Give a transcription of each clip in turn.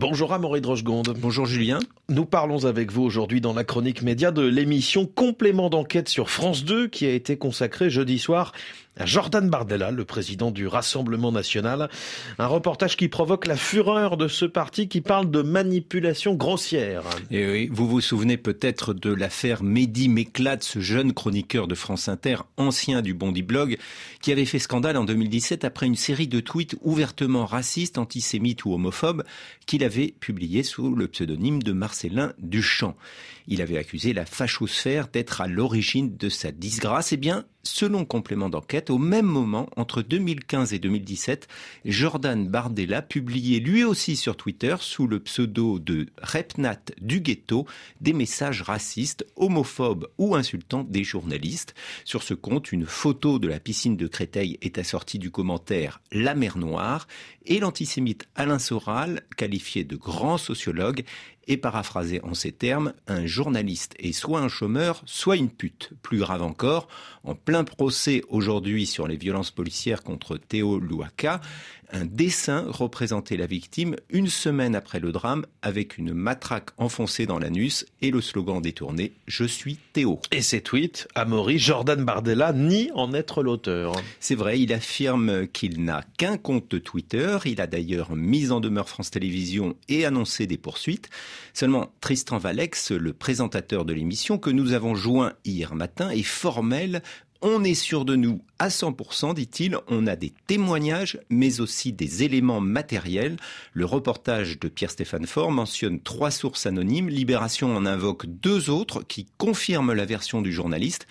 Bonjour Amaury Drochegonde. Bonjour Julien. Nous parlons avec vous aujourd'hui dans la chronique média de l'émission Complément d'enquête sur France 2 qui a été consacrée jeudi soir à Jordan Bardella, le président du Rassemblement national. Un reportage qui provoque la fureur de ce parti qui parle de manipulation grossière. Et oui, vous vous souvenez peut-être de l'affaire Mehdi Méclade, ce jeune chroniqueur de France Inter, ancien du Bondi Blog, qui avait fait scandale en 2017 après une série de tweets ouvertement racistes, antisémites ou homophobes qu'il avait publiés sous le pseudonyme de Marcellin Duchamp. Il avait accusé la fachosphère d'être à l'origine de sa disgrâce. Eh bien, selon complément d'enquête, au même moment, entre 2015 et 2017, Jordan Bardella publiait lui aussi sur Twitter, sous le pseudo de Repnat du ghetto, des messages racistes, homophobes ou insultants des journalistes. Sur ce compte, une photo de la piscine de Créteil est assortie du commentaire La mer Noire et l'antisémite Alain Soral, qualifié de grand sociologue, et paraphrasé en ces termes, un journaliste est soit un chômeur, soit une pute. Plus grave encore, en plein procès aujourd'hui sur les violences policières contre Théo Louaka, un dessin représentait la victime une semaine après le drame avec une matraque enfoncée dans l'anus et le slogan détourné Je suis Théo. Et ces tweets, Amaury, Jordan Bardella nie en être l'auteur. C'est vrai, il affirme qu'il n'a qu'un compte Twitter. Il a d'ailleurs mis en demeure France Télévisions et annoncé des poursuites. Seulement, Tristan Valex, le présentateur de l'émission que nous avons joint hier matin, est formel on est sûr de nous à 100%, dit-il. On a des témoignages, mais aussi des éléments matériels. Le reportage de Pierre-Stéphane Faure mentionne trois sources anonymes. Libération en invoque deux autres qui confirment la version du journaliste.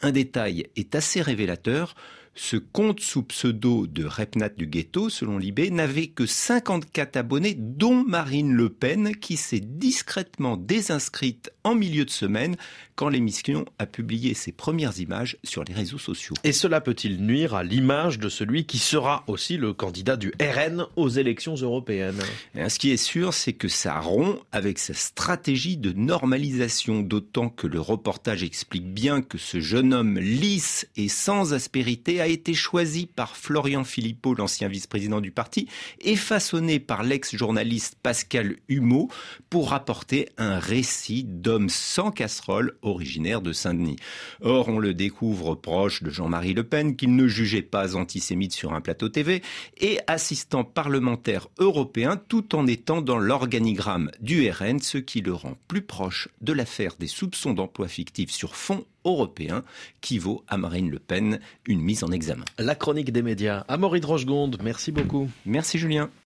Un détail est assez révélateur. Ce compte sous pseudo de Repnat du ghetto, selon Libé, n'avait que 54 abonnés, dont Marine Le Pen, qui s'est discrètement désinscrite en milieu de semaine quand l'émission a publié ses premières images sur les réseaux sociaux. Et cela peut-il nuire à l'image de celui qui sera aussi le candidat du RN aux élections européennes? Ce qui est sûr, c'est que ça rompt avec sa stratégie de normalisation, d'autant que le reportage explique bien que ce jeune homme lisse et sans aspérité a été choisi par Florian Philippot, l'ancien vice-président du parti, et façonné par l'ex-journaliste Pascal Humeau pour rapporter un récit d'homme sans casserole originaire de Saint-Denis. Or, on le découvre proche de Jean-Marie Le Pen, qu'il ne jugeait pas antisémite sur un plateau TV, et assistant parlementaire européen tout en étant dans l'organigramme du RN, ce qui le rend plus proche de l'affaire des soupçons d'emploi fictif sur fond européen qui vaut à Marine Le Pen une mise en examen. La chronique des médias. Amaury Drochegonde, merci beaucoup. Merci Julien.